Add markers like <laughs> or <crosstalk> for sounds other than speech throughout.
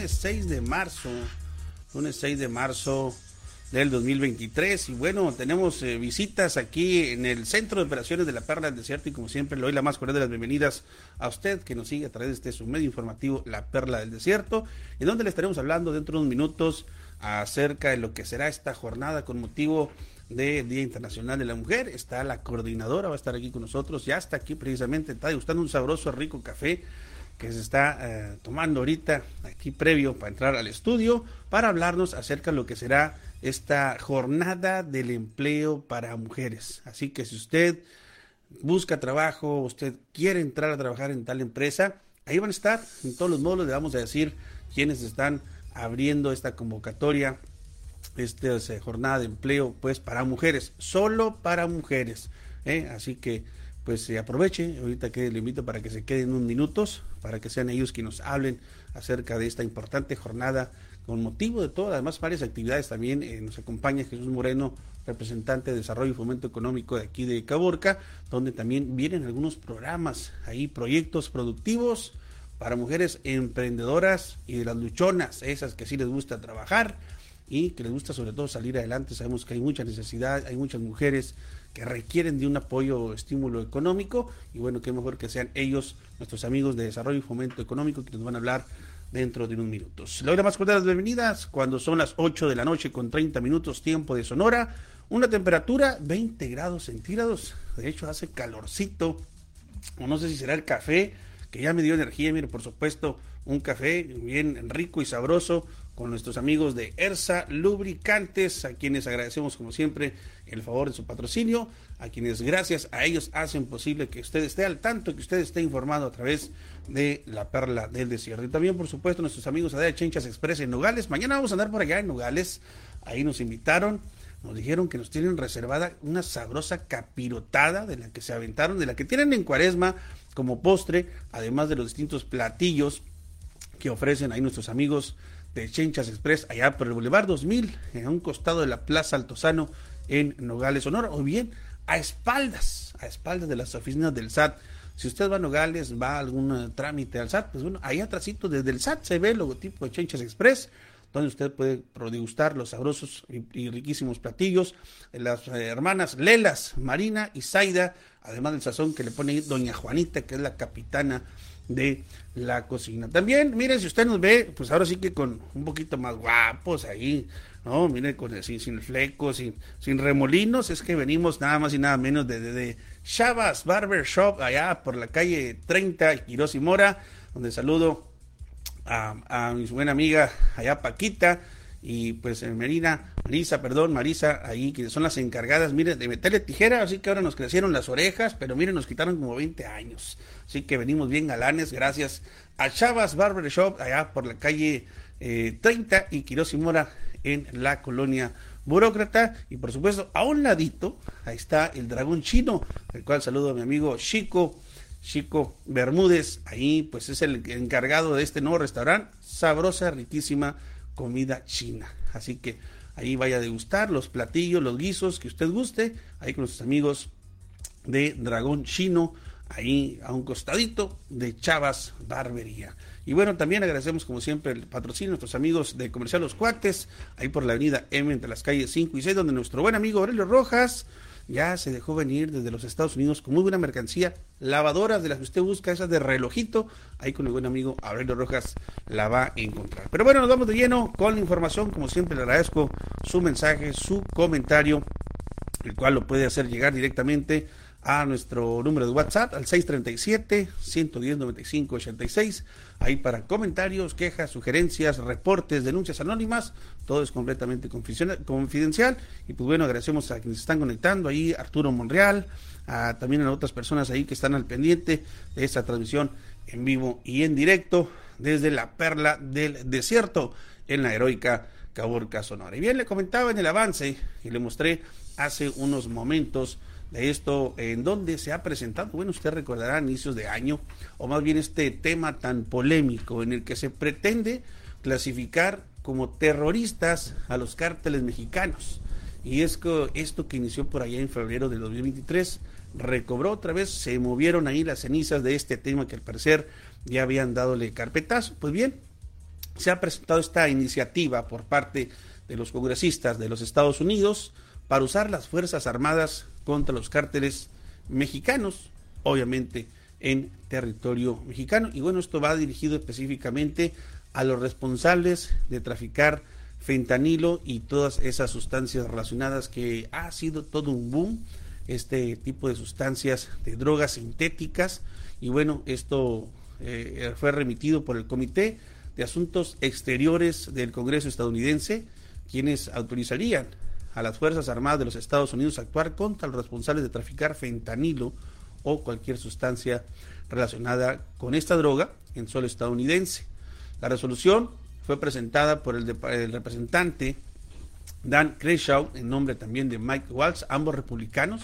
lunes, lunes 6 de marzo, lunes 6 de marzo del 2023 y bueno, tenemos eh, visitas aquí en el Centro de Operaciones de la Perla del Desierto y como siempre le doy la más cordial de las bienvenidas a usted que nos sigue a través de este su medio informativo La Perla del Desierto y donde le estaremos hablando dentro de unos minutos acerca de lo que será esta jornada con motivo de Día Internacional de la Mujer. Está la coordinadora, va a estar aquí con nosotros, ya está aquí precisamente, está degustando un sabroso, rico café que se está eh, tomando ahorita aquí previo para entrar al estudio para hablarnos acerca de lo que será esta jornada del empleo para mujeres. Así que si usted busca trabajo, usted quiere entrar a trabajar en tal empresa, ahí van a estar en todos los módulos, le vamos a decir quiénes están abriendo esta convocatoria, esta jornada de empleo pues para mujeres, solo para mujeres. ¿eh? Así que pues se aproveche, ahorita que le invito para que se queden unos minutos, para que sean ellos quienes nos hablen acerca de esta importante jornada con motivo de todas, además varias actividades. También eh, nos acompaña Jesús Moreno, representante de Desarrollo y Fomento Económico de aquí de Caborca, donde también vienen algunos programas, ahí proyectos productivos para mujeres emprendedoras y de las luchonas, esas que sí les gusta trabajar y que les gusta sobre todo salir adelante. Sabemos que hay mucha necesidad, hay muchas mujeres que requieren de un apoyo estímulo económico y bueno, qué mejor que sean ellos, nuestros amigos de Desarrollo y Fomento Económico, que nos van a hablar dentro de unos minutos. Le doy más cordial las bienvenidas cuando son las 8 de la noche con 30 minutos tiempo de Sonora, una temperatura 20 grados centígrados, de hecho hace calorcito, o no sé si será el café, que ya me dio energía, mire, por supuesto, un café bien rico y sabroso con nuestros amigos de ERSA Lubricantes, a quienes agradecemos como siempre el favor de su patrocinio, a quienes gracias a ellos hacen posible que usted esté al tanto, que usted esté informado a través de la perla del desierto. Y también, por supuesto, nuestros amigos de Chenchas Express en Nogales. Mañana vamos a andar por allá en Nogales. Ahí nos invitaron, nos dijeron que nos tienen reservada una sabrosa capirotada de la que se aventaron, de la que tienen en cuaresma como postre, además de los distintos platillos que ofrecen ahí nuestros amigos de Chenchas Express, allá por el Boulevard 2000, en un costado de la Plaza Altozano en Nogales, Sonora, o bien a espaldas, a espaldas de las oficinas del SAT. Si usted va a Nogales, va a algún eh, trámite al SAT, pues bueno, ahí atrásito desde el SAT se ve el logotipo de Chenchas Express, donde usted puede degustar los sabrosos y, riquísimos platillos. Las eh, hermanas Lelas, Marina y Zaida, además del sazón que le pone Doña Juanita, que es la capitana de la cocina. También, mire, si usted nos ve, pues ahora sí que con un poquito más guapos ahí, ¿no? Mire, con así, sin flecos, sin, sin remolinos, es que venimos nada más y nada menos de, de, Chavas Barber Shop, allá por la calle 30, Quirós y Mora, donde saludo a, a mi buena amiga allá Paquita, y pues en Merina, Marisa, perdón, Marisa, ahí que son las encargadas, miren, de meterle tijera, así que ahora nos crecieron las orejas, pero miren, nos quitaron como 20 años, así que venimos bien galanes, gracias a Chavas Barber Shop, allá por la calle 30 eh, y Quiroz y Mora, en la colonia burócrata, y por supuesto, a un ladito, ahí está el dragón chino, el cual saludo a mi amigo Chico, Chico Bermúdez, ahí pues es el encargado de este nuevo restaurante, sabrosa, riquísima, comida china. Así que ahí vaya a degustar los platillos, los guisos que usted guste, ahí con sus amigos de Dragón Chino, ahí a un costadito de Chavas Barbería. Y bueno, también agradecemos como siempre el patrocinio a nuestros amigos de Comercial Los Cuates, ahí por la avenida M entre las calles 5 y 6, donde nuestro buen amigo Aurelio Rojas ya se dejó venir desde los Estados Unidos con muy buena mercancía, lavadoras de las que usted busca, esas de relojito, ahí con el buen amigo Aurelio Rojas la va a encontrar. Pero bueno, nos vamos de lleno con la información, como siempre le agradezco su mensaje, su comentario, el cual lo puede hacer llegar directamente a nuestro número de WhatsApp al 637-110-9586. Ahí para comentarios, quejas, sugerencias, reportes, denuncias anónimas. Todo es completamente confidencial. Y pues bueno, agradecemos a quienes están conectando ahí, Arturo Monreal, a, también a otras personas ahí que están al pendiente de esta transmisión en vivo y en directo desde la perla del desierto en la heroica Caborca Sonora. Y bien, le comentaba en el avance y le mostré hace unos momentos esto, en donde se ha presentado, bueno, usted recordará inicios de año, o más bien este tema tan polémico en el que se pretende clasificar como terroristas a los cárteles mexicanos. Y es que esto que inició por allá en febrero del 2023, recobró otra vez, se movieron ahí las cenizas de este tema que al parecer ya habían dadole carpetazo. Pues bien, se ha presentado esta iniciativa por parte de los congresistas de los Estados Unidos para usar las Fuerzas Armadas contra los cárteles mexicanos, obviamente en territorio mexicano. Y bueno, esto va dirigido específicamente a los responsables de traficar fentanilo y todas esas sustancias relacionadas que ha sido todo un boom este tipo de sustancias de drogas sintéticas y bueno esto eh, fue remitido por el comité de asuntos exteriores del Congreso estadounidense quienes autorizarían a las Fuerzas Armadas de los Estados Unidos actuar contra los responsables de traficar fentanilo o cualquier sustancia relacionada con esta droga en suelo estadounidense. La resolución fue presentada por el, representante Dan Crenshaw, en nombre también de Mike Waltz, ambos republicanos,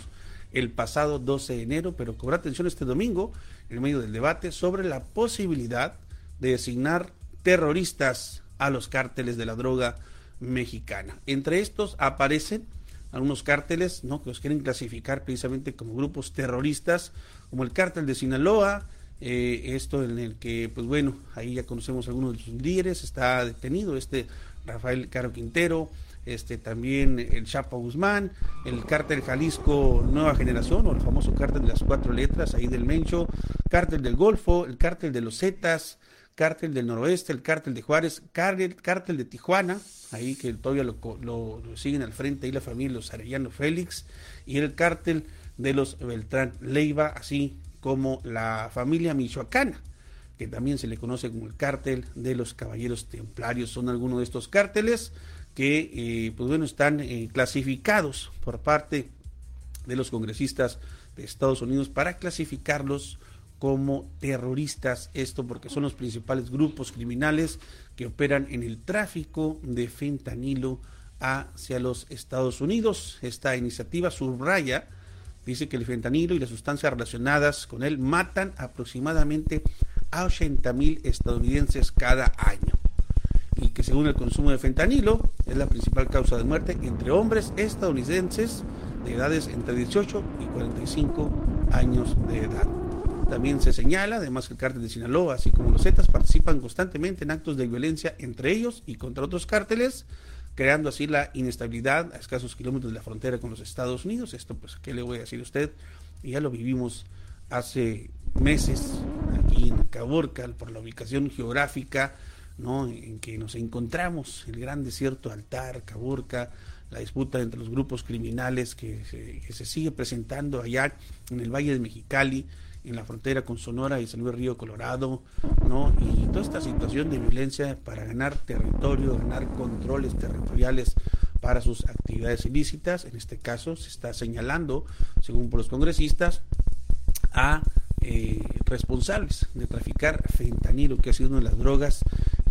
el pasado 12 de enero, pero cobró atención este domingo en medio del debate sobre la posibilidad de designar terroristas a los cárteles de la droga mexicana. Entre estos aparecen algunos cárteles ¿no? que los quieren clasificar precisamente como grupos terroristas, como el cártel de Sinaloa, eh, esto en el que, pues bueno, ahí ya conocemos algunos de sus líderes, está detenido este Rafael Caro Quintero, este también el Chapo Guzmán, el cártel Jalisco Nueva Generación, o el famoso cártel de las cuatro letras, ahí del Mencho, cártel del Golfo, el cártel de los Zetas, cártel del Noroeste, el cártel de Juárez, cártel, cártel de Tijuana, ahí que todavía lo, siguen al frente ahí la familia los Arellano Félix, y el cártel de los Beltrán Leiva, así como la familia michoacana, que también se le conoce como el cártel de los caballeros templarios. Son algunos de estos cárteles que, eh, pues bueno, están eh, clasificados por parte de los congresistas de Estados Unidos para clasificarlos como terroristas, esto porque son los principales grupos criminales que operan en el tráfico de fentanilo hacia los Estados Unidos. Esta iniciativa subraya Dice que el fentanilo y las sustancias relacionadas con él matan aproximadamente a 80 mil estadounidenses cada año. Y que según el consumo de fentanilo es la principal causa de muerte entre hombres estadounidenses de edades entre 18 y 45 años de edad. También se señala, además, que el cártel de Sinaloa, así como los Zetas, participan constantemente en actos de violencia entre ellos y contra otros cárteles, creando así la inestabilidad a escasos kilómetros de la frontera con los Estados Unidos. Esto, pues, ¿qué le voy a decir a usted? Ya lo vivimos hace meses aquí en Caborca, por la ubicación geográfica, ¿no? En que nos encontramos, el gran desierto Altar, Caborca, la disputa entre los grupos criminales que se, que se sigue presentando allá en el Valle de Mexicali, en la frontera con Sonora y San Luis Río Colorado, ¿no? Y toda esta situación de violencia para ganar territorio, ganar controles territoriales para sus actividades ilícitas. En este caso se está señalando, según por los congresistas, a eh, responsables de traficar fentanilo, que ha sido una de las drogas,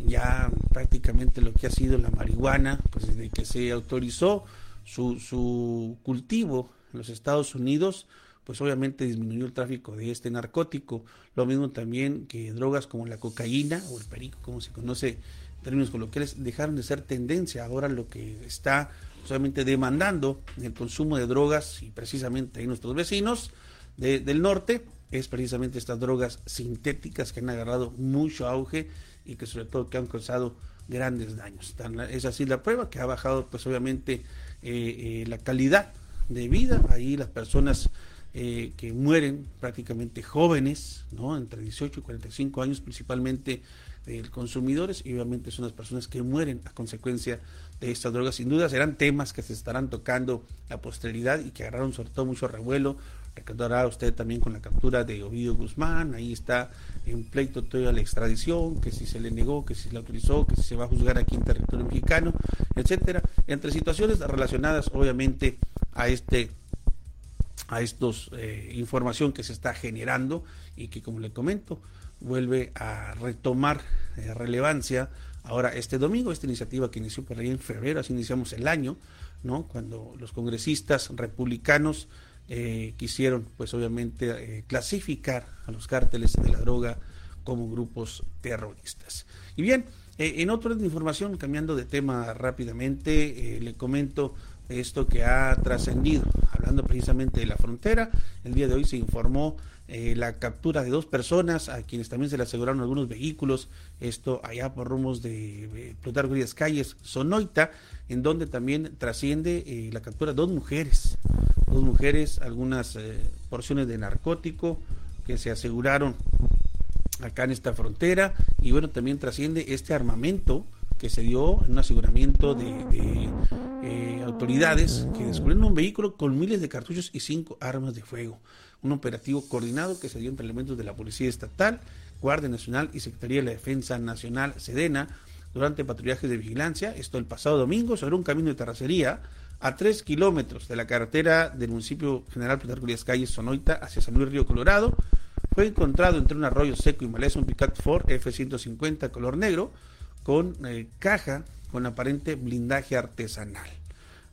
ya prácticamente lo que ha sido la marihuana, pues desde que se autorizó su, su cultivo en los Estados Unidos, pues obviamente disminuyó el tráfico de este narcótico. Lo mismo también que drogas como la cocaína o el perico, como se conoce en términos coloquiales, dejaron de ser tendencia. Ahora lo que está solamente demandando el consumo de drogas y precisamente ahí nuestros vecinos del norte es precisamente estas drogas sintéticas que han agarrado mucho auge y que sobre todo que han causado grandes daños. Es así la prueba que ha bajado pues obviamente eh, eh, la calidad de vida. Ahí las personas eh, que mueren prácticamente jóvenes, ¿no? entre 18 y 45 años principalmente eh, consumidores y obviamente son las personas que mueren a consecuencia de estas drogas. Sin duda serán temas que se estarán tocando la posteridad y que agarraron sobre todo mucho revuelo. Recordará usted también con la captura de Ovidio Guzmán, ahí está en pleito toda la extradición, que si se le negó, que si se le autorizó, que si se va a juzgar aquí en territorio mexicano, etcétera, entre situaciones relacionadas obviamente a este a estos eh, información que se está generando y que como le comento vuelve a retomar eh, relevancia ahora este domingo esta iniciativa que inició por ahí en febrero así iniciamos el año no cuando los congresistas republicanos eh, quisieron pues obviamente clasificar a los cárteles de la droga como grupos terroristas. Y bien en otra información cambiando de tema rápidamente le comento esto que ha trascendido. Hablando precisamente de la frontera. El día de hoy se informó eh, la captura de dos personas a quienes también se le aseguraron algunos vehículos, esto allá por rumos de Plutarco Díaz Calles, Sonoita, en donde también trasciende eh, la captura de dos mujeres, dos mujeres, algunas eh, porciones de narcótico que se aseguraron acá en esta frontera. Y bueno, también trasciende este armamento que se dio en un aseguramiento de, autoridades que descubrieron un vehículo con miles de cartuchos y cinco armas de fuego. Un operativo coordinado que se dio entre elementos de la Policía Estatal, Guardia Nacional y Secretaría de la Defensa Nacional, Sedena, durante patrullajes de vigilancia, esto el pasado domingo, sobre un camino de terracería a tres kilómetros de la carretera del municipio General Plutarco Díaz Calles, Sonoita, hacia San Luis Río Colorado, fue encontrado entre un arroyo seco y maleza un Picat Ford F-150 color negro con eh, caja con aparente blindaje artesanal.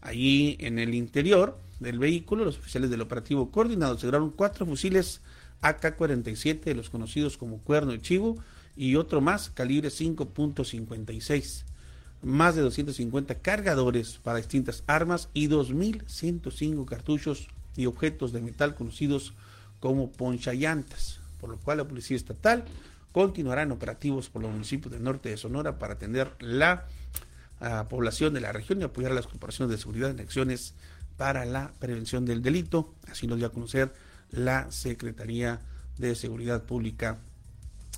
Allí en el interior del vehículo, los oficiales del operativo coordinado aseguraron cuatro fusiles AK-47, de los conocidos como cuerno de chivo, y otro más, calibre 5.56. Más de 250 cargadores para distintas armas y 2.105 cartuchos y objetos de metal conocidos como ponchallantas, por lo cual la Policía Estatal continuará en operativos por los municipios del norte de Sonora para atender la ah, población de la región y apoyar a las corporaciones de seguridad en acciones para la prevención del delito. Así lo dio a conocer la Secretaría de Seguridad Pública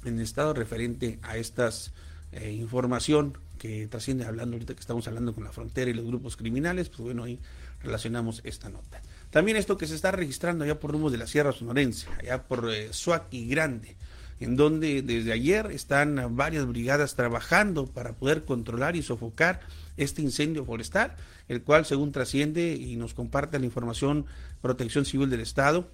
en Estado referente a estas eh, información que trasciende hablando ahorita que estamos hablando con la frontera y los grupos criminales, pues bueno, ahí relacionamos esta nota. También esto que se está registrando allá por rumos de la Sierra Sonorense, allá por eh, Grande, en donde desde ayer están varias brigadas trabajando para poder controlar y sofocar este incendio forestal, el cual según trasciende y nos comparte la información Protección Civil del Estado,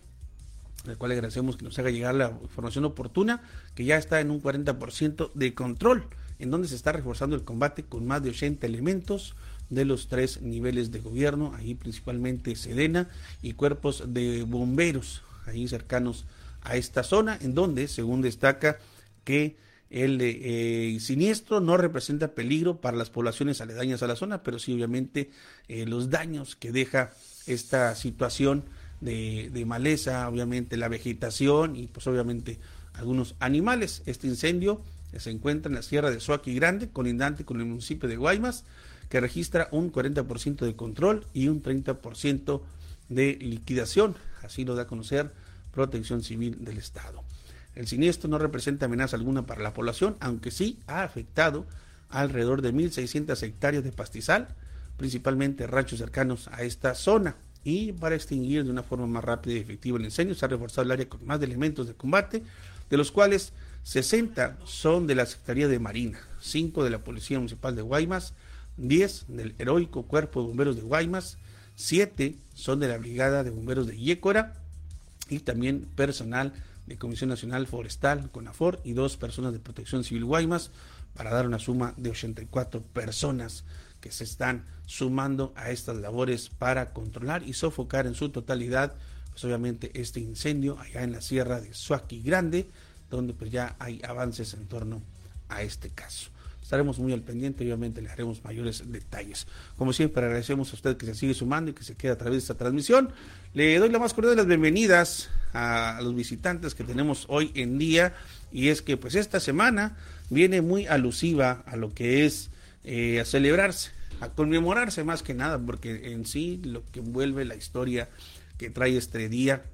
al cual agradecemos que nos haga llegar la información oportuna, que ya está en un 40% de control, en donde se está reforzando el combate con más de 80 elementos de los tres niveles de gobierno, ahí principalmente Sedena y cuerpos de bomberos, ahí cercanos a esta zona, en donde, según destaca, que el eh, siniestro no representa peligro para las poblaciones aledañas a la zona, pero sí obviamente eh, los daños que deja esta situación de, maleza, obviamente la vegetación y pues obviamente algunos animales. Este incendio se encuentra en la sierra de Suaki Grande, colindante con el municipio de Guaymas, que registra un 40% de control y un 30% de liquidación. Así lo da a conocer Protección Civil del Estado. El siniestro no representa amenaza alguna para la población, aunque sí ha afectado alrededor de 1.600 hectáreas de pastizal, principalmente ranchos cercanos a esta zona. Y para extinguir de una forma más rápida y efectiva el incendio, se ha reforzado el área con más elementos de combate, de los cuales 60 son de la Secretaría de Marina, 5 de la Policía Municipal de Guaymas, 10 del heroico Cuerpo de Bomberos de Guaymas, 7 son de la Brigada de Bomberos de Yécora y también personal de Comisión Nacional Forestal, CONAFOR, y dos personas de Protección Civil Guaymas, para dar una suma de 84 personas que se están sumando a estas labores para controlar y sofocar en su totalidad, pues obviamente este incendio allá en la sierra de Suaki Grande, donde pues ya hay avances en torno a este caso. Estaremos muy al pendiente, obviamente le haremos mayores detalles. Como siempre, agradecemos a usted que se sigue sumando y que se queda a través de esta transmisión. Le doy la más cordial de las bienvenidas a los visitantes que tenemos hoy en día y es que pues esta semana viene muy alusiva a lo que es eh, a celebrarse, a conmemorarse más que nada, porque en sí lo que envuelve la historia que trae este día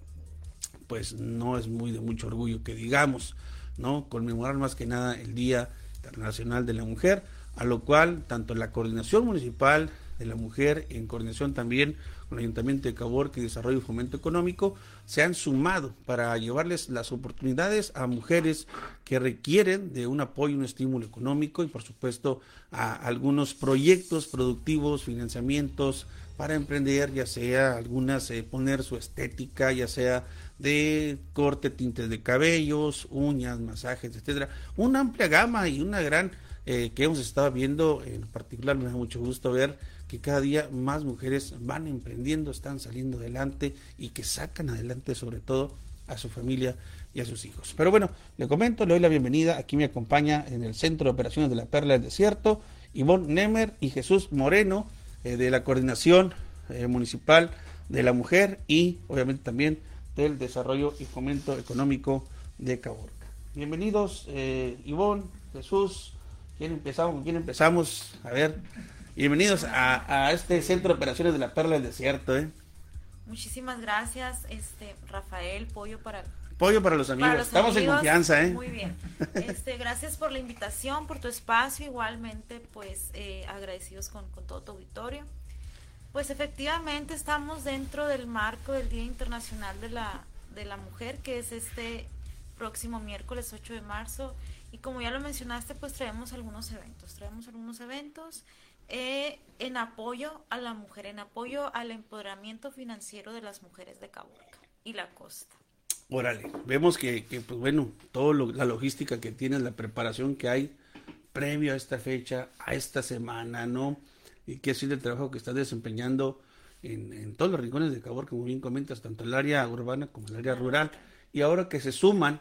pues no es muy de mucho orgullo que digamos, ¿no? Conmemorar más que nada el Día Internacional de la Mujer, a lo cual tanto la Coordinación Municipal de la Mujer, en coordinación también con el Ayuntamiento de Caborca y Desarrollo y Fomento Económico, se han sumado para llevarles las oportunidades a mujeres que requieren de un apoyo, un estímulo económico y por supuesto a algunos proyectos productivos, financiamientos para emprender, ya sea algunas eh, poner su estética, ya sea de corte, tintes de cabellos, uñas, masajes, etcétera, una amplia gama y una gran eh, que hemos estado viendo, en particular me da mucho gusto ver que cada día más mujeres van emprendiendo, están saliendo adelante y que sacan adelante sobre todo a su familia y a sus hijos. Pero bueno, le comento, le doy la bienvenida, aquí me acompaña en el Centro de Operaciones de la Perla del Desierto, Ivonne Nemer y Jesús Moreno eh, de la Coordinación eh, Municipal de la Mujer y obviamente también del Desarrollo y Fomento Económico de Caborca. Bienvenidos, eh, Ivonne, Jesús, ¿quién empezamos? ¿Quién empezamos? A ver, bienvenidos a, este Centro de Operaciones de la Perla del Desierto. ¿eh? Muchísimas gracias, este Rafael, pollo para Pollo para los amigos. Estamos en confianza, ¿eh? Muy bien. Este, gracias por la invitación, por tu espacio. Igualmente, pues eh, agradecidos con, con, todo tu auditorio. Pues efectivamente estamos dentro del marco del Día Internacional de la, de la Mujer, que es este próximo miércoles 8 de marzo. Y como ya lo mencionaste, pues traemos algunos eventos. Traemos algunos eventos eh, en apoyo a la mujer, en apoyo al empoderamiento financiero de las mujeres de Caborca y la costa. Órale, vemos que, pues bueno, toda la logística que tienes, la preparación que hay previo a esta fecha, a esta semana, ¿no? Y que ha sido el trabajo que estás desempeñando en, todos los rincones de Cabor, como bien comentas, tanto el área urbana como el área rural. Y ahora que se suman,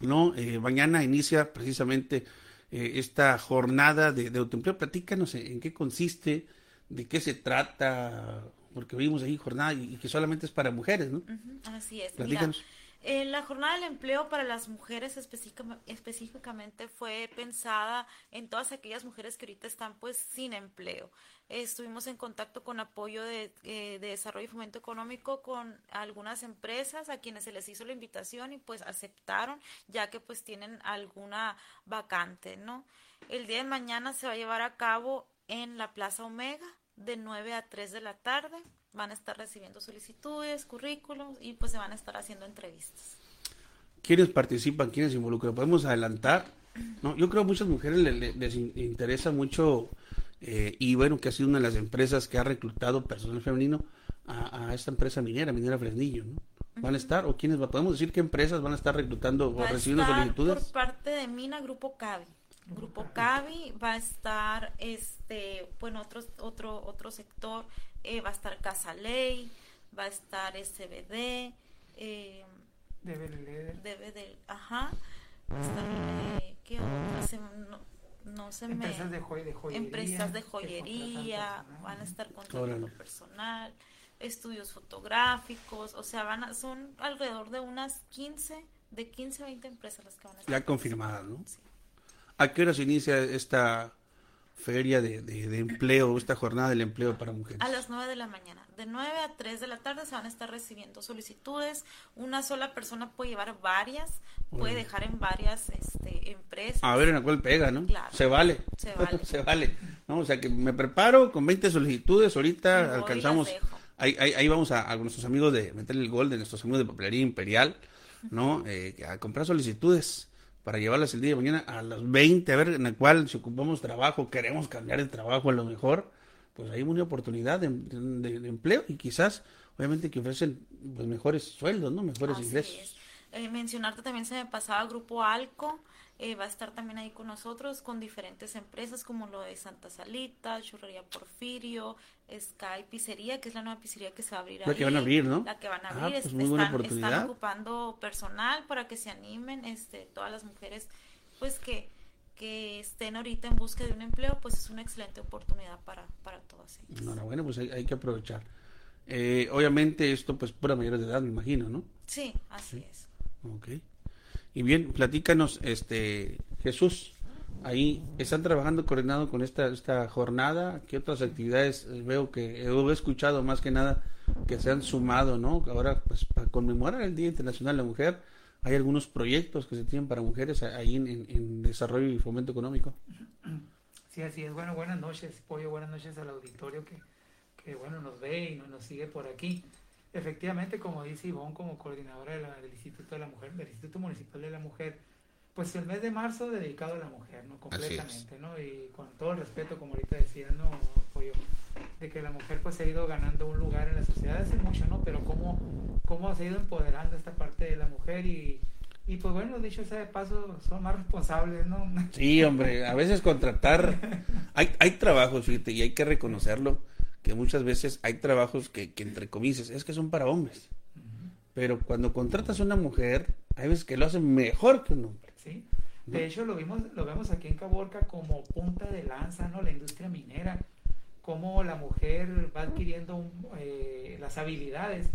¿no? Eh, mañana inicia precisamente eh, esta jornada de, de autoempleo. Platícanos en qué consiste, de qué se trata, porque vimos ahí jornada y, que solamente es para mujeres, ¿no? así es. Platícanos. Eh, la jornada del empleo para las mujeres específicamente fue pensada en todas aquellas mujeres que ahorita están pues sin empleo. estuvimos en contacto con apoyo de, eh, de, desarrollo y fomento económico con algunas empresas a quienes se les hizo la invitación y pues aceptaron ya que pues tienen alguna vacante, ¿no? El día de mañana se va a llevar a cabo en la Plaza Omega de 9 a 3 de la tarde van a estar recibiendo solicitudes, currículums y pues se van a estar haciendo entrevistas. ¿Quiénes participan? ¿Quiénes se involucran? ¿Podemos adelantar? No, yo creo que a muchas mujeres les, interesa mucho eh, y bueno, que ha sido una de las empresas que ha reclutado personal femenino a, esta empresa minera, Minera Fresnillo, ¿no? ¿Van a estar o quiénes? ¿Podemos decir qué empresas van a estar reclutando o recibiendo solicitudes? Por parte de Mina Grupo Cavi. Grupo Cavi va a estar, este, bueno, otro, otro, otro sector eh, va a estar Casa Ley, va a estar SBD, eh, DBD, ajá, eh, ¿qué otras? No, no se empresas de, joyería, empresas de joyería, van a estar contratando personal, estudios fotográficos, o sea, van a, son alrededor de unas 15, de 15 a 20 empresas las que van a estar. Ya confirmadas, ¿no? Sí. ¿A qué hora se inicia esta feria de, de, empleo, esta jornada del empleo para mujeres? A las 9 de la mañana. De 9 a 3 de la tarde se van a estar recibiendo solicitudes. Una sola persona puede llevar varias, puede dejar en varias este, empresas. A ver en la cual pega, ¿no? Claro. Se vale. Se <laughs> vale. se vale. ¿no? O sea que me preparo con 20 solicitudes, ahorita alcanzamos. Ahí, ahí, ahí, vamos a, a, nuestros amigos de meterle el gol de nuestros amigos de papelería imperial, ¿no? Eh, a comprar solicitudes para llevarlas el día de mañana a las 20, a ver en la cual si ocupamos trabajo, queremos cambiar de trabajo a lo mejor, pues hay una oportunidad de, empleo y quizás, obviamente, que ofrecen pues, mejores sueldos, ¿no? Mejores ingresos. Eh, mencionarte también se me pasaba Grupo Alco, eh, va a estar también ahí con nosotros con diferentes empresas como lo de Santa Salita, Churrería Porfirio, Sky Pizzería, que es la nueva pizzería que se va a abrir. La que van a abrir, ¿no? La que van a ah, abrir. Pues están, están, ocupando personal para que se animen, este, todas las mujeres, pues que que estén ahorita en busca de un empleo, pues es una excelente oportunidad para, para todas ellas. Enhorabuena, pues hay, que aprovechar. Eh, obviamente esto pues pura mayores de edad, me imagino, ¿no? Sí, así es. Ok. Y bien, platícanos, este Jesús, ahí están trabajando coordinado con esta, esta jornada. ¿Qué otras actividades veo que he escuchado más que nada que se han sumado, ¿no? Ahora, pues para conmemorar el Día Internacional de la Mujer, hay algunos proyectos que se tienen para mujeres ahí en, desarrollo y fomento económico. Sí, así es. Bueno, buenas noches, Pollo. Buenas noches al auditorio que, que bueno, nos ve y nos sigue por aquí. Efectivamente, como dice Ivonne, como coordinadora del Instituto de la Mujer, del Instituto Municipal de la Mujer, pues el mes de marzo dedicado a la mujer, ¿no? Completamente, ¿no? Y con todo el respeto, como ahorita decía, ¿no? Apoyo, de que la mujer pues ha ido ganando un lugar en la sociedad hace mucho, ¿no? Pero cómo, cómo se ha ido empoderando esta parte de la mujer y, y pues bueno, dicho sea de paso, son más responsables, ¿no? Sí, hombre, a veces contratar, hay, hay trabajos, fíjate, y hay que reconocerlo que muchas veces hay trabajos que, que entre comillas, es que son para hombres. Pero cuando contratas a una mujer, hay veces que lo hacen mejor que un hombre. Sí. De hecho, lo vimos, lo vemos aquí en Caborca como punta de lanza, ¿no? La industria minera, cómo la mujer va adquiriendo eh, las habilidades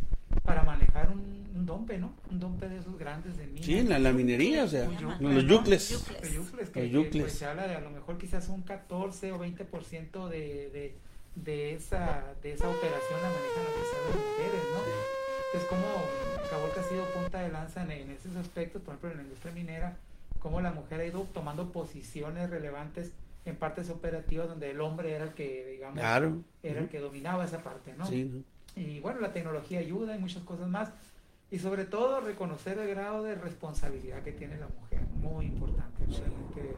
para manejar un, un, dompe, ¿no? Un dompe de esos grandes de mina. Sí, en la, minería, o sea, los yucles. Los yucles, que, los pues, se habla de a lo mejor quizás un 14 o 20% de, de, de, esa, de esa operación la manejan las mujeres, ¿no? Es como Caborca ha sido punta de lanza en, en esos aspectos, por ejemplo, en la industria minera, cómo la mujer ha ido tomando posiciones relevantes en partes operativas donde el hombre era el que, digamos, era el que dominaba esa parte, ¿no? Sí. Y bueno, la tecnología ayuda y muchas cosas más. Y sobre todo reconocer el grado de responsabilidad que tiene la mujer, muy importante. Realmente,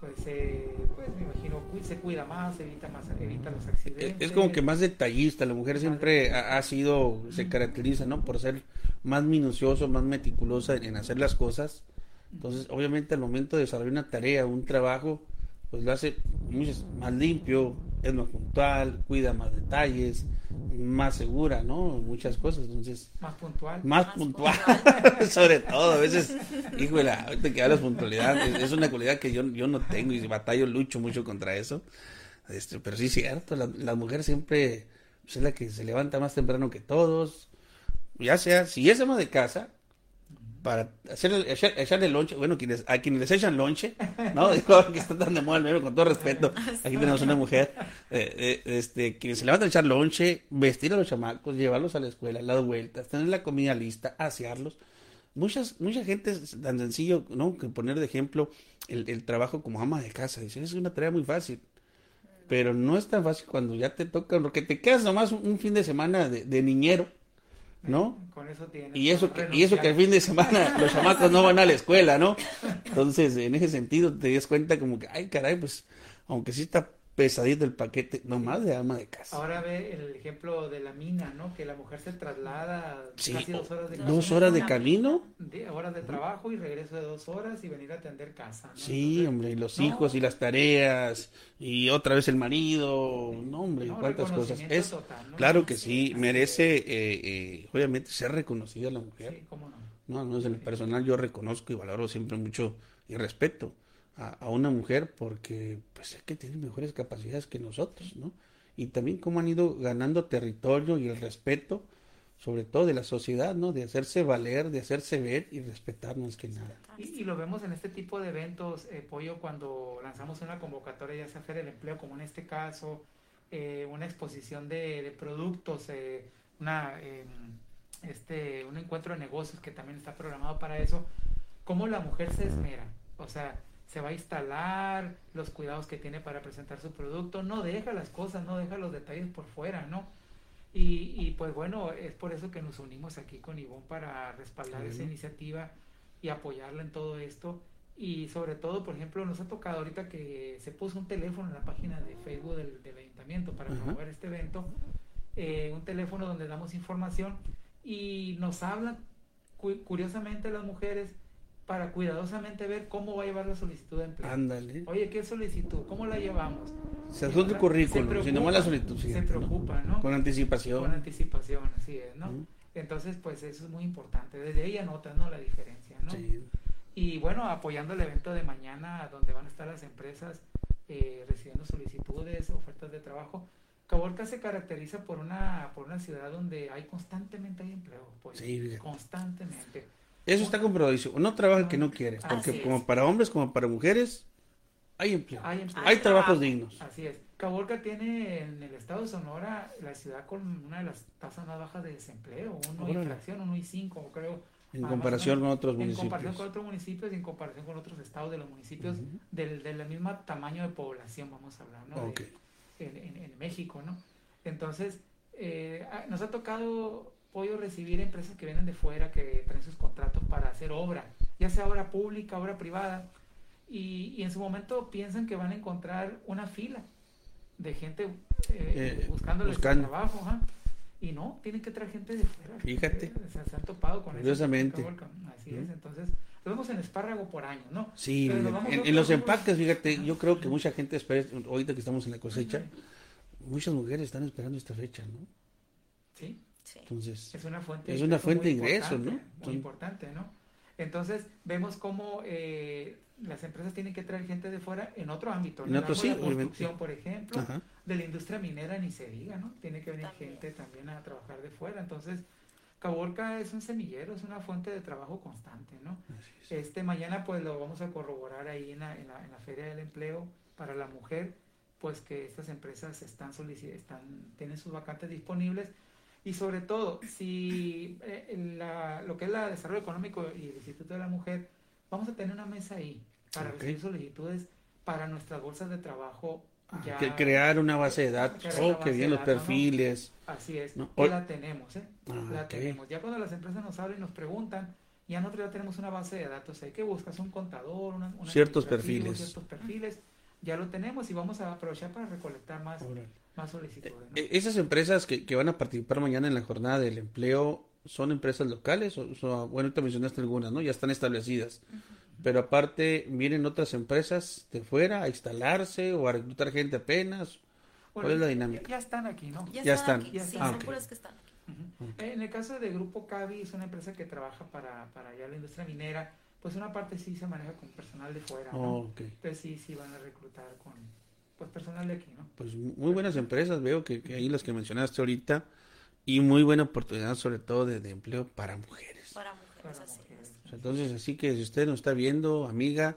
pues, eh, pues me imagino, se cuida más, evita más, evita los accidentes. Es como que más detallista, la mujer siempre ha, sido, se caracteriza, ¿no? Por ser más minucioso, más meticulosa en hacer las cosas. Entonces, obviamente al momento de desarrollar una tarea, un trabajo, pues lo hace más limpio, es más puntual, cuida más detalles, más segura, ¿no? Muchas cosas, entonces... Más puntual. Más, puntual, <laughs> sobre todo, a veces, híjole, ahorita que hablas puntualidad, es, una cualidad que yo, yo no tengo y batallo, lucho mucho contra eso, este, pero sí es cierto, la, la mujer siempre pues, es la que se levanta más temprano que todos, ya sea, si es ama de casa, para hacer, echarle lonche, bueno, quienes, a quienes les echan lonche, ¿no? <laughs> Que están tan de moda con todo respeto, <laughs> aquí tenemos una mujer, eh, eh, este, quienes se levantan a echar lonche, vestir a los chamacos, llevarlos a la escuela, las vueltas, tener la comida lista, asearlos. Muchas, mucha gente es tan sencillo, ¿no? Que poner de ejemplo el, el trabajo como ama de casa, dice, es una tarea muy fácil. Pero no es tan fácil cuando ya te toca, porque te quedas nomás un, fin de semana de, de niñero, ¿no? Con eso y eso que, y eso que el fin de semana <laughs> los chamacos no van a la escuela, ¿no? Entonces, en ese sentido te das cuenta como que, ay, caray, pues, aunque sí está pesadito el paquete, nomás de ama de casa. Ahora ve el ejemplo de la mina, ¿no? Que la mujer se traslada casi dos horas de camino. ¿Dos horas de camino? De horas de trabajo y regreso de dos horas y venir a atender casa. Sí, hombre, y los hijos y las tareas y otra vez el marido, no, hombre, cuántas cosas. Es, Claro que sí, merece, eh, eh, obviamente, ser reconocida la mujer. Sí, cómo no. No, no es en el personal, yo reconozco y valoro siempre mucho y respeto a, una mujer porque pues es que tiene mejores capacidades que nosotros, ¿no? Y también cómo han ido ganando territorio y el respeto, sobre todo de la sociedad, ¿no? De hacerse valer, de hacerse ver y respetar más que nada. Y, lo vemos en este tipo de eventos, eh, Pollo, cuando lanzamos una convocatoria, ya sea hacer el Empleo, como en este caso, eh, una exposición de, productos, eh, una, em, este, un encuentro de negocios que también está programado para eso, cómo la mujer se esmera. O sea, se va a instalar, los cuidados que tiene para presentar su producto, no deja las cosas, no deja los detalles por fuera, ¿no? Y, y pues bueno, es por eso que nos unimos aquí con Ivonne para respaldar esa iniciativa y apoyarla en todo esto. Y sobre todo, por ejemplo, nos ha tocado ahorita que se puso un teléfono en la página de Facebook del, ayuntamiento para promover este evento, eh, un teléfono donde damos información y nos hablan curiosamente las mujeres para cuidadosamente ver cómo va a llevar la solicitud de empleo. Ándale. Oye, ¿qué solicitud? ¿Cómo la llevamos? Se adjunta el currículum, si no la solicitud. Se preocupa, ¿no? Con anticipación. Con anticipación, así es, ¿no? Entonces, pues eso es muy importante. Desde ahí anotas, ¿no? La diferencia, ¿no? Sí. Y bueno, apoyando el evento de mañana, donde van a estar las empresas eh, recibiendo solicitudes, ofertas de trabajo. Caborca se caracteriza por una, por una ciudad donde hay constantemente hay empleo, pues, sí, constantemente. Eso está comprobado. Uno trabaja el que no quiere. Porque como para hombres como para mujeres, hay empleo. Hay, trabajos dignos. Así es. Caborca tiene en el estado de Sonora la ciudad con una de las tasas más bajas de desempleo, uno y fracción, uno y cinco, creo. En comparación con otros municipios. En comparación con otros municipios y en comparación con otros estados de los municipios del, del mismo tamaño de población, vamos a hablar, ¿no? en, México, ¿no? Entonces, eh, nos ha tocado Puedo recibir empresas que vienen de fuera, que traen sus contratos para hacer obra, ya sea obra pública, obra privada, y, en su momento piensan que van a encontrar una fila de gente eh, eh buscando trabajo, y no, tienen que traer gente de fuera. Fíjate. Se, han topado con eso. Así es, entonces lo vemos en espárrago por año, ¿no? Sí, en, los empaques, fíjate, yo creo que mucha gente espera, ahorita que estamos en la cosecha, muchas mujeres están esperando esta fecha, ¿no? Sí. Entonces, es una fuente, es una fuente de ingresos, ¿no? Muy importante, ¿no? Entonces, vemos cómo eh, las empresas tienen que traer gente de fuera en otro ámbito. En, otro, sí, la construcción, por ejemplo, de la industria minera ni se diga, ¿no? Tiene que venir gente también a trabajar de fuera. Entonces, Caborca es un semillero, es una fuente de trabajo constante, ¿no? Este mañana pues lo vamos a corroborar ahí en la, en la, en la Feria del Empleo para la Mujer, pues que estas empresas están, están tienen sus vacantes disponibles y sobre todo si eh, la, lo que es el desarrollo económico y el Instituto de la Mujer, vamos a tener una mesa ahí para recibir solicitudes para nuestras bolsas de trabajo Ah, que crear una base de datos. Oh, que bien los perfiles. Así es. Ya la tenemos, ¿eh? Ah, la tenemos. Ya cuando las empresas nos hablan y nos preguntan, ya nosotros ya tenemos una base de datos. Hay que buscar un contador, una, ciertos perfiles. Ciertos perfiles. Ya lo tenemos y vamos a aprovechar para recolectar más, más solicitudes. E, esas empresas que, que, van a participar mañana en la jornada del empleo, ¿son empresas locales? O, bueno, te mencionaste algunas, ¿no? Ya están establecidas pero aparte vienen otras empresas de fuera a instalarse o a reclutar gente apenas. ¿Cuál es la dinámica? Ya, están aquí, ¿no? Ya, están. Aquí. sí, ah, que están aquí. En el caso de Grupo Cavi, es una empresa que trabaja para, para ya la industria minera, pues una parte sí se maneja con personal de fuera, ¿no? Oh, Entonces sí, sí van a reclutar con pues personal de aquí, ¿no? Pues muy buenas empresas, veo que, que ahí las que mencionaste ahorita, y muy buena oportunidad sobre todo de, de empleo para mujeres. Para mujeres, así entonces, así que si usted nos está viendo, amiga,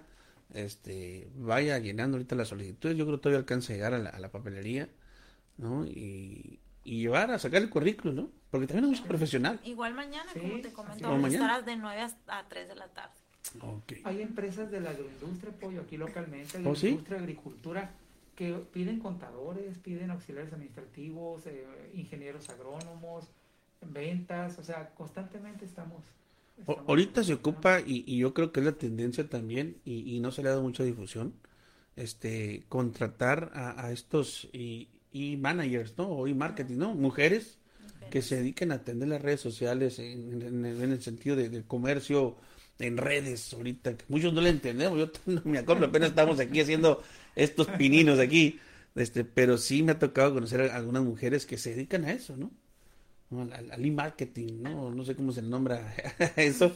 este, vaya llenando ahorita las solicitudes. Yo creo que todavía alcanza a llegar a la, papelería, ¿no? Y, llevar a sacar el currículum, ¿no? Porque también es un profesional. Igual mañana, como te comento, vamos a estar de 9 a 3 de la tarde. Hay empresas de la agroindustria, pollo, aquí localmente, de la ¿Oh, industria de agricultura, que piden contadores, piden auxiliares administrativos, eh, ingenieros agrónomos, ventas, o sea, constantemente estamos ahorita se ocupa, y, yo creo que es la tendencia también, y, no se le ha dado mucha difusión, este, contratar a, estos y, managers, ¿no? O y marketing, ¿no? Mujeres que se dediquen a atender las redes sociales en, el sentido de, del comercio en redes ahorita, muchos no le entendemos, yo <laughs> no me acuerdo, apenas estamos aquí haciendo estos pininos aquí, este, pero sí me ha tocado conocer a algunas mujeres que se dedican a eso, ¿no? al, e-marketing, ¿no? No sé cómo se nombra <laughs> eso,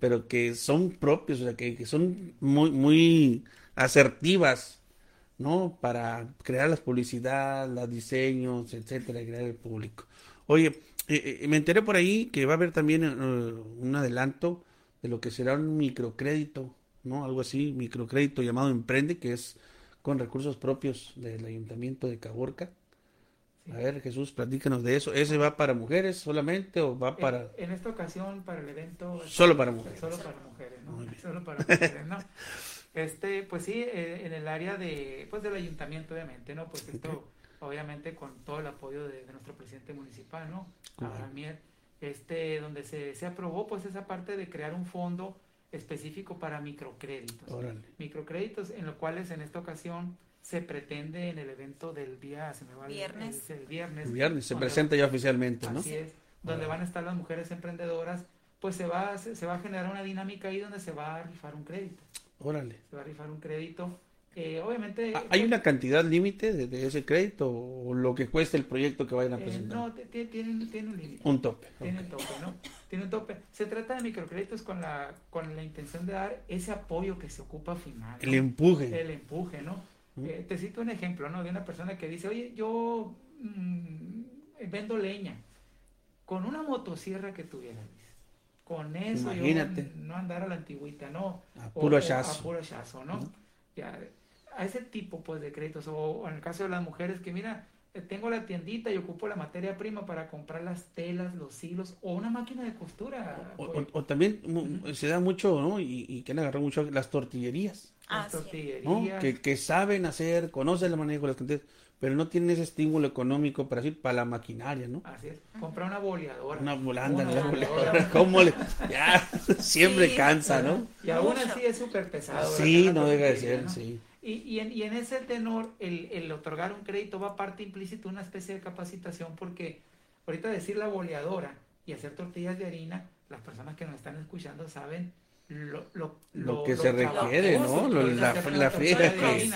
pero que son propios, o sea, que, que, son muy, muy asertivas, ¿no? Para crear las publicidad, los diseños, etcétera, crear el público. Oye, eh, eh, me enteré por ahí que va a haber también eh, un adelanto de lo que será un microcrédito, ¿no? Algo así, microcrédito llamado Emprende, que es con recursos propios del Ayuntamiento de Caborca a ver, Jesús, platícanos de eso. ¿Ese va para mujeres solamente o va para...? En, esta ocasión, para el evento... Solo para mujeres. Solo para mujeres, ¿no? Solo para <laughs> mujeres, ¿no? Este, pues sí, eh, en el área de, pues del ayuntamiento, obviamente, ¿no? Pues esto, obviamente, con todo el apoyo de, nuestro presidente municipal, ¿no? Mier, este, donde se, se aprobó, pues, esa parte de crear un fondo específico para microcréditos. Microcréditos en los cuales, en esta ocasión se pretende en el evento del día, se me va viernes. El, viernes. El viernes se presenta ya oficialmente, ¿no? Así es, donde van a estar las mujeres emprendedoras, pues se va, se, va a generar una dinámica ahí donde se va a rifar un crédito. Órale. Se va a rifar un crédito. Eh, obviamente. ¿Hay pues una cantidad límite de, ese crédito o lo que cueste el proyecto que vayan a eh, presentar? no, tiene, un límite. Un tope. Tiene un tope, ¿no? Tiene un tope. Se trata de microcréditos con la, con la intención de dar ese apoyo que se ocupa final. El empuje. El empuje, ¿no? Eh, te cito un ejemplo, ¿no? De una persona que dice, oye, yo mm, vendo leña con una motosierra que tuviera, con eso Imagínate. yo no andar a la antigüita, ¿no? A puro chazo. A puro chazo, ¿no? ya, a ese tipo, pues, de créditos, o, en el caso de las mujeres que, mira, eh, tengo la tiendita y ocupo la materia prima para comprar las telas, los hilos o una máquina de costura. O, pues. también se da mucho, ¿no? Y, y que han agarrado mucho las tortillerías. Ah, que, saben hacer, conocen la manejo de las cantidades, pero no tienen ese estímulo económico para decir, para la maquinaria, ¿no? Así es. Comprar una boleadora. Una volanda, una boleadora. <laughs> ¿Cómo le? Ya, <laughs> siempre cansa, ¿no? Y aún así es súper pesado. Sí, no debe de ser, sí. Y, y, en, y en ese tenor, el, el otorgar un crédito va parte implícito una especie de capacitación porque ahorita decir la boleadora y hacer tortillas de harina, las personas que nos están escuchando saben lo, lo, lo, que se requiere, ¿no? la, la friega que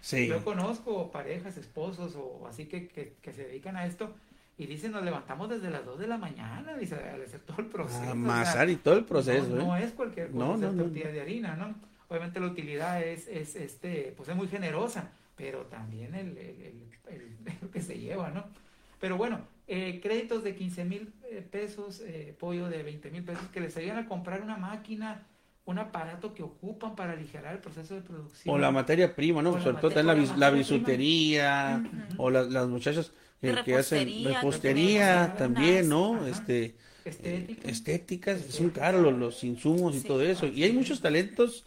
sí. Yo conozco parejas, esposos o así que, que, se dedican a esto Y dice, nos levantamos desde las 2 de la mañana, dice, al hacer todo el proceso. Amasar y todo el proceso. No, ¿eh? es cualquier cosa no, tortilla de harina, ¿no? Obviamente la utilidad es, es, este, pues es muy generosa, pero también el, el, que se lleva, ¿no? Pero bueno, eh, créditos de 15 mil eh, pesos, eh, pollo de 20 mil pesos, que les ayudan a comprar una máquina, un aparato que ocupan para aligerar el proceso de producción. O la materia prima, ¿no? Sobre todo la, la, bisutería, o las muchachas que, hacen repostería también, ¿no? Este, estéticas, son caros los, insumos y todo eso. Y hay muchos talentos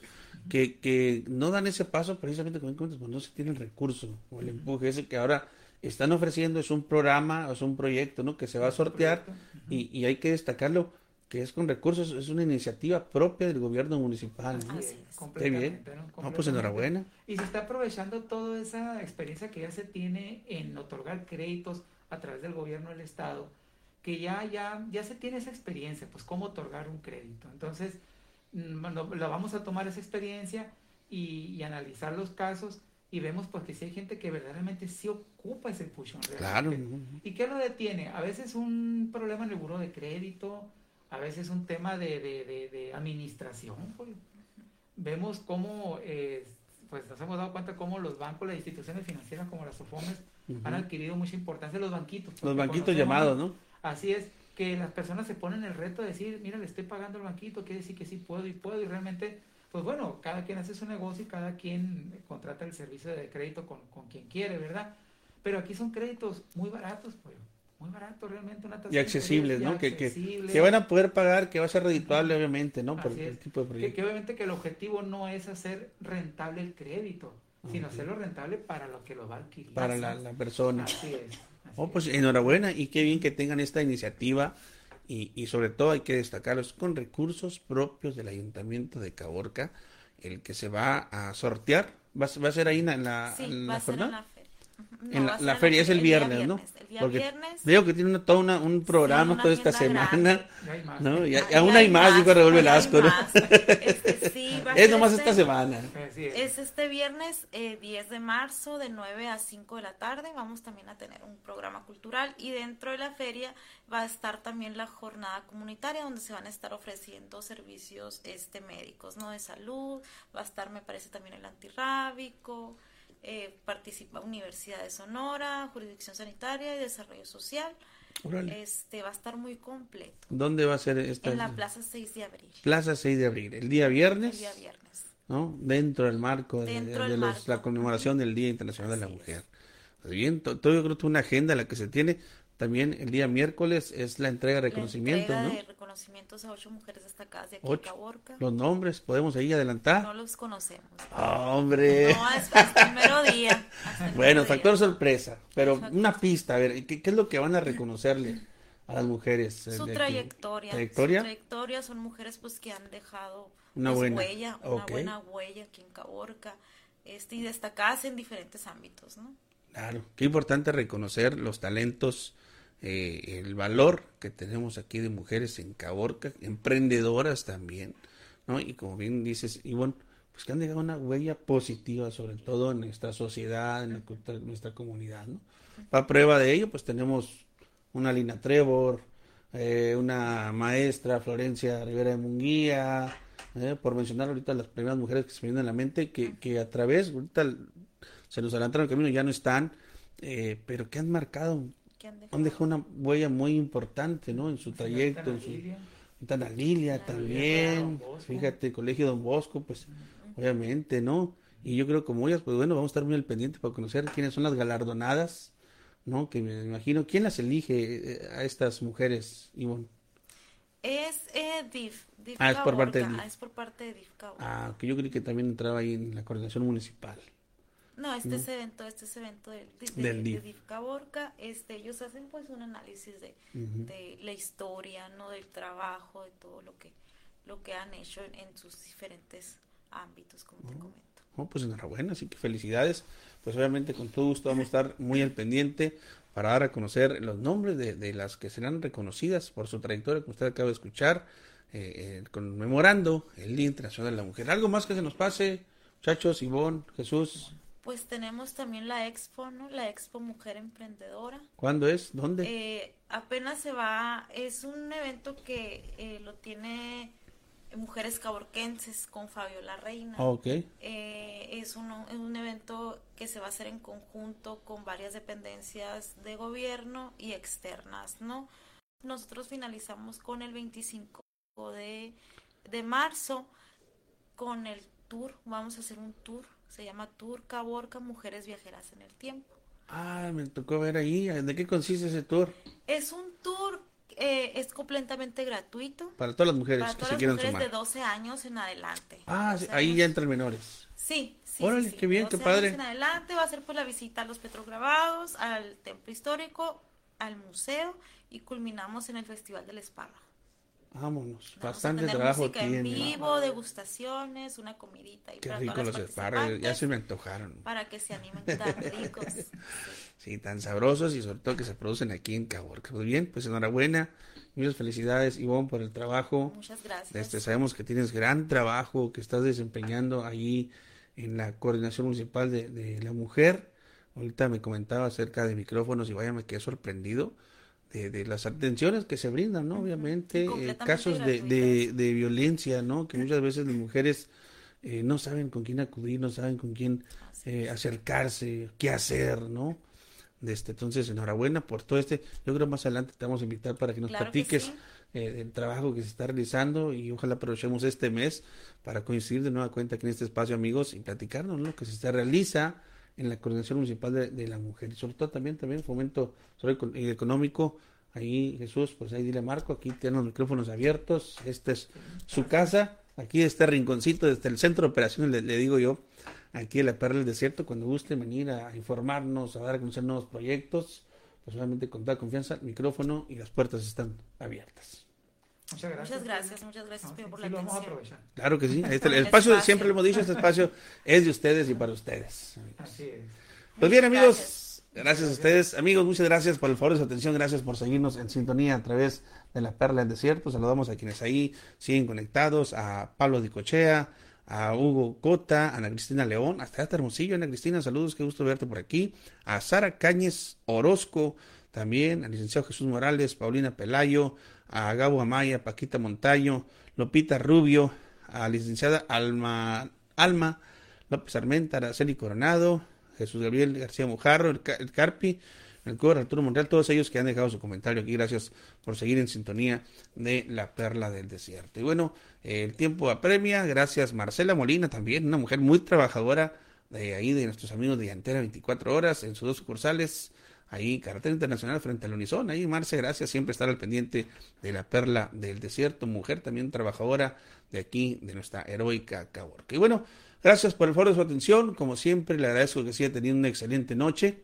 que, que no dan ese paso precisamente cuando no se tiene el recurso o el empuje ese que ahora están ofreciendo es un programa, es un proyecto, ¿no? Que se va a sortear y, y hay que destacarlo que es con recursos, es una iniciativa propia del gobierno municipal. Así es, bien. ¿no? pues enhorabuena. Y se está aprovechando toda esa experiencia que ya se tiene en otorgar créditos a través del gobierno del estado, que ya ya ya se tiene esa experiencia, pues cómo otorgar un crédito. Entonces, mm, la vamos a tomar esa experiencia y, y analizar los casos y vemos porque si hay gente que verdaderamente sí ocupa ese pushon. Claro. ¿Y qué lo detiene? A veces un problema en el buro de crédito, a veces un tema de, de, de, administración. Pues. Vemos cómo, eh, pues nos hemos dado cuenta cómo los bancos, las instituciones financieras como las SOFOMES han adquirido mucha importancia, los banquitos. Los banquitos llamados, ¿no? Así es, que las personas se ponen el reto de decir, mira, le estoy pagando al banquito, quiere decir que sí puedo y puedo, y realmente pues bueno, cada quien hace su negocio y cada quien contrata el servicio de crédito con, quien quiere, ¿verdad? Pero aquí son créditos muy baratos, pues, muy baratos realmente. Una y accesibles, ¿no? Que, que, van a poder pagar, que va a ser redituable, obviamente, ¿no? Por el tipo de proyecto. Que, obviamente que el objetivo no es hacer rentable el crédito, sino hacerlo rentable para lo que lo va a adquirir. Para la, persona. Así es. Oh, pues enhorabuena y qué bien que tengan esta iniciativa y, y sobre todo hay que destacarlos con recursos propios del Ayuntamiento de Caborca, el que se va a sortear, va, va a ser ahí en la, sí, va a ser en la en la, feria es el viernes, ¿no? Porque veo que tiene una, todo un programa toda esta semana. <laughs> ¿no? Y, aún hay más, dijo Raúl Velasco. Este, <laughs> es nomás esta este semana. Es este viernes 10 eh, de marzo de 9 a 5 de la tarde. Vamos también a tener un programa cultural y dentro de la feria va a estar también la jornada comunitaria donde se van a estar ofreciendo servicios este médicos, ¿no? De salud. Va a estar, me parece, también el antirrábico eh, participa Universidad de Sonora, Jurisdicción Sanitaria y Desarrollo Social. Este va a estar muy completo. ¿Dónde va a ser esta? En la Plaza 6 de Abril. Plaza 6 de Abril, el día viernes. El día viernes. ¿No? Dentro del marco de, la conmemoración del Día Internacional de la Mujer. Bien, todo, yo creo que una agenda la que se tiene también el día miércoles es la entrega de reconocimientos, la entrega de reconocimientos a ocho mujeres destacadas de aquí ocho. Caborca. Los nombres, ¿podemos ahí adelantar? No los conocemos. ¡Hombre! No, hasta, el <laughs> primero día. bueno, factor sorpresa, pero una pista, a ver, ¿qué, es lo que van a reconocerle a las mujeres? Eh, Su trayectoria. ¿Trayectoria? Su trayectoria son mujeres pues que han dejado una pues, buena huella, una buena huella aquí en Caborca, este, y destacadas en diferentes ámbitos, ¿no? Claro, qué importante reconocer los talentos eh, el valor que tenemos aquí de mujeres en Caborca, emprendedoras también, ¿no? Y como bien dices, y bueno, pues que han dejado una huella positiva, sobre todo en nuestra sociedad, en, nuestra comunidad, ¿no? Para prueba de ello, pues tenemos una Lina Trevor, eh, una maestra, Florencia Rivera de Munguía, eh, por mencionar ahorita las primeras mujeres que se me vienen a la mente, que, que a través, ahorita se nos adelantaron el camino, ya no están, pero que han marcado han dejado? una huella muy importante, ¿no? En su trayecto, en su... Tana Lilia también, fíjate, el Colegio Don Bosco, pues obviamente, ¿no? Y yo creo como ellas, pues bueno, vamos a estar muy al pendiente para conocer quiénes son las galardonadas, ¿no? Que me imagino, ¿quién las elige eh, a estas mujeres, Ivonne? Es eh, DIF, Ah, es por parte de DIF. Ah, es por parte de DIF Ah, que yo creí que también entraba ahí en la coordinación municipal. No, este es evento, este es evento del, de, DIF. Caborca, este, ellos hacen pues un análisis de, la historia, no del trabajo, de todo lo que, lo que han hecho en, sus diferentes ámbitos, como te comento. Oh, pues enhorabuena, así que felicidades. Pues obviamente con todo gusto vamos a estar muy al pendiente para dar a conocer los nombres de, las que serán reconocidas por su trayectoria, como usted acaba de escuchar, eh, eh, conmemorando el Día Internacional de la Mujer. ¿Algo más que se nos pase, muchachos, Ivonne, Jesús? Pues tenemos también la expo, ¿no? La expo Mujer Emprendedora. ¿Cuándo es? ¿Dónde? Eh, apenas se va, es un evento que eh, lo tiene Mujeres Caborquenses con Fabiola Reina. Ok. Eh, es, un, un evento que se va a hacer en conjunto con varias dependencias de gobierno y externas, ¿no? Nosotros finalizamos con el 25 de, de marzo con el tour, vamos a hacer un tour se llama Tour Caborca Mujeres Viajeras en el Tiempo. Ah, me tocó ver ahí. ¿De qué consiste ese tour? Es un tour, eh, es completamente gratuito. Para todas las mujeres Para todas las mujeres de 12 años en adelante. Ah, ahí ya entran menores. Sí, sí. Órale, qué bien, qué padre. en adelante va a ser pues la visita a los petrograbados, al templo histórico, al museo y culminamos en el Festival del Espárrago. Vámonos, bastante trabajo música en vivo, degustaciones, una comidita. Y Qué rico los espárragos, ya se me antojaron. Para que se animen tan ricos. <laughs> sí, tan sabrosos y sobre todo que se producen aquí en Caborca. Muy bien, pues enhorabuena, muchas felicidades Ivonne por el trabajo. Muchas gracias. Este, sabemos que tienes gran trabajo, que estás desempeñando ahí en la coordinación municipal de, de la mujer. Ahorita me comentaba acerca de micrófonos y vaya, me quedé sorprendido de, las atenciones que se brindan, ¿no? Obviamente, eh, casos de, de, violencia, ¿no? Que muchas veces las mujeres eh, no saben con quién acudir, no saben con quién eh, acercarse, qué hacer, ¿no? De este, entonces, enhorabuena por todo este. Yo creo más adelante te vamos a invitar para que nos platiques el trabajo que se está realizando y ojalá aprovechemos este mes para coincidir de nueva cuenta aquí en este espacio, amigos, y platicarnos lo que se realiza en la Coordinación Municipal de, la Mujer y sobre todo también, también fomento sobre económico. Ahí Jesús, pues ahí dile Marco, aquí tienen los micrófonos abiertos, esta es su casa, aquí este rinconcito desde el centro de operaciones, le, digo yo, aquí en la Perla del Desierto, cuando guste venir a informarnos, a dar a conocer nuevos proyectos, pues obviamente con toda confianza, el micrófono y las puertas están abiertas. Muchas gracias. Muchas gracias, muchas gracias por la atención. Claro que sí. Este, el espacio, siempre lo hemos dicho, este espacio es de ustedes y para ustedes. Así es. Pues bien, amigos, gracias. a ustedes. Amigos, muchas gracias por el favor de su atención. Gracias por seguirnos en sintonía a través de la Perla del Desierto. Saludamos a quienes ahí siguen conectados, a Pablo Dicochea, a Hugo Cota, a Ana Cristina León, hasta hasta Hermosillo, Ana Cristina, saludos, qué gusto verte por aquí. A Sara Cáñez Orozco, también, al licenciado Jesús Morales, Paulina Pelayo, a Gabo Amaya, Paquita Montaño, Lopita Rubio, a licenciada Alma, Alma López Armenta, Araceli Coronado, Jesús Gabriel García Mujarro, el, Carpi, el Coro Arturo Monreal, todos ellos que han dejado su comentario aquí. Gracias por seguir en sintonía de la Perla del Desierto. Y bueno, el tiempo apremia. Gracias Marcela Molina también, una mujer muy trabajadora de ahí, de nuestros amigos de Llantera 24 horas en sus dos sucursales ahí, Carretera Internacional frente al Unison. Ahí, Marce, gracias, siempre estar al pendiente de la perla del desierto, mujer también trabajadora de aquí, de nuestra heroica Caborca. Y bueno, gracias por el favor de su atención. Como siempre, le agradezco que siga teniendo una excelente noche.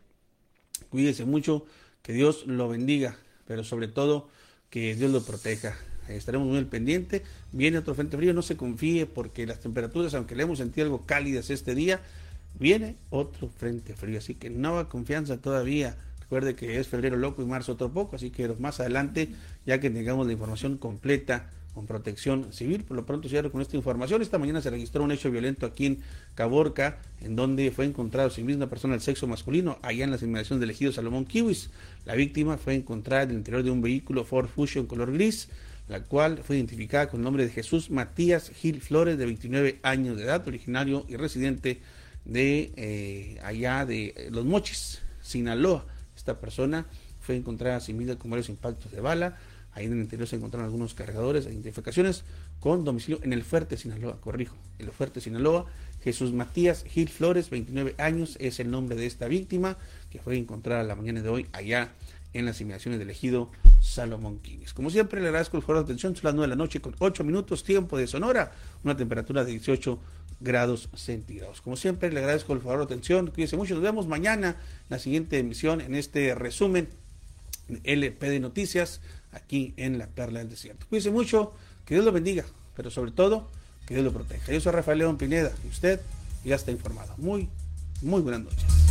Cuídese mucho, que Dios lo bendiga, pero sobre todo que Dios lo proteja. Estaremos muy al pendiente. Viene otro frente frío, no se confíe porque las temperaturas, aunque le hemos sentido algo cálidas este día, viene otro frente frío. Así que no haga confianza todavía Recuerde que es febrero loco y marzo otro poco, así que más adelante, ya que tengamos la información completa con protección civil, por lo pronto cierro con esta información. Esta mañana se registró un hecho violento aquí en Caborca, en donde fue encontrado sin misma persona del sexo masculino, allá en las inmediaciones del ejido Salomón Kiwis. La víctima fue encontrada en el interior de un vehículo Ford Fusion color gris, la cual fue identificada con el nombre de Jesús Matías Gil Flores, de 29 años de edad, originario y residente de eh, allá de Los Mochis, Sinaloa. Esta persona fue encontrada sin vida con varios impactos de bala. Ahí en el interior se encontraron algunos cargadores e identificaciones con domicilio en el Fuerte, Sinaloa. Corrijo, el Fuerte, Sinaloa. Jesús Matías Gil Flores, 29 años, es el nombre de esta víctima que fue encontrada la mañana de hoy allá en las inmediaciones del ejido Salomón Quinis. Como siempre, le agradezco el favor de atención. Son las 9 de la noche con 8 minutos, tiempo de Sonora, una temperatura de 18 grados centígrados. Como siempre, le agradezco el favor de atención. Cuídense mucho. Nos vemos mañana en la siguiente emisión en este resumen LP de Noticias aquí en la Perla del Desierto. Cuídense mucho. Que Dios lo bendiga, pero sobre todo, que Dios lo proteja. Yo soy Rafael León Pineda y usted ya está informado. Muy, muy buenas noches.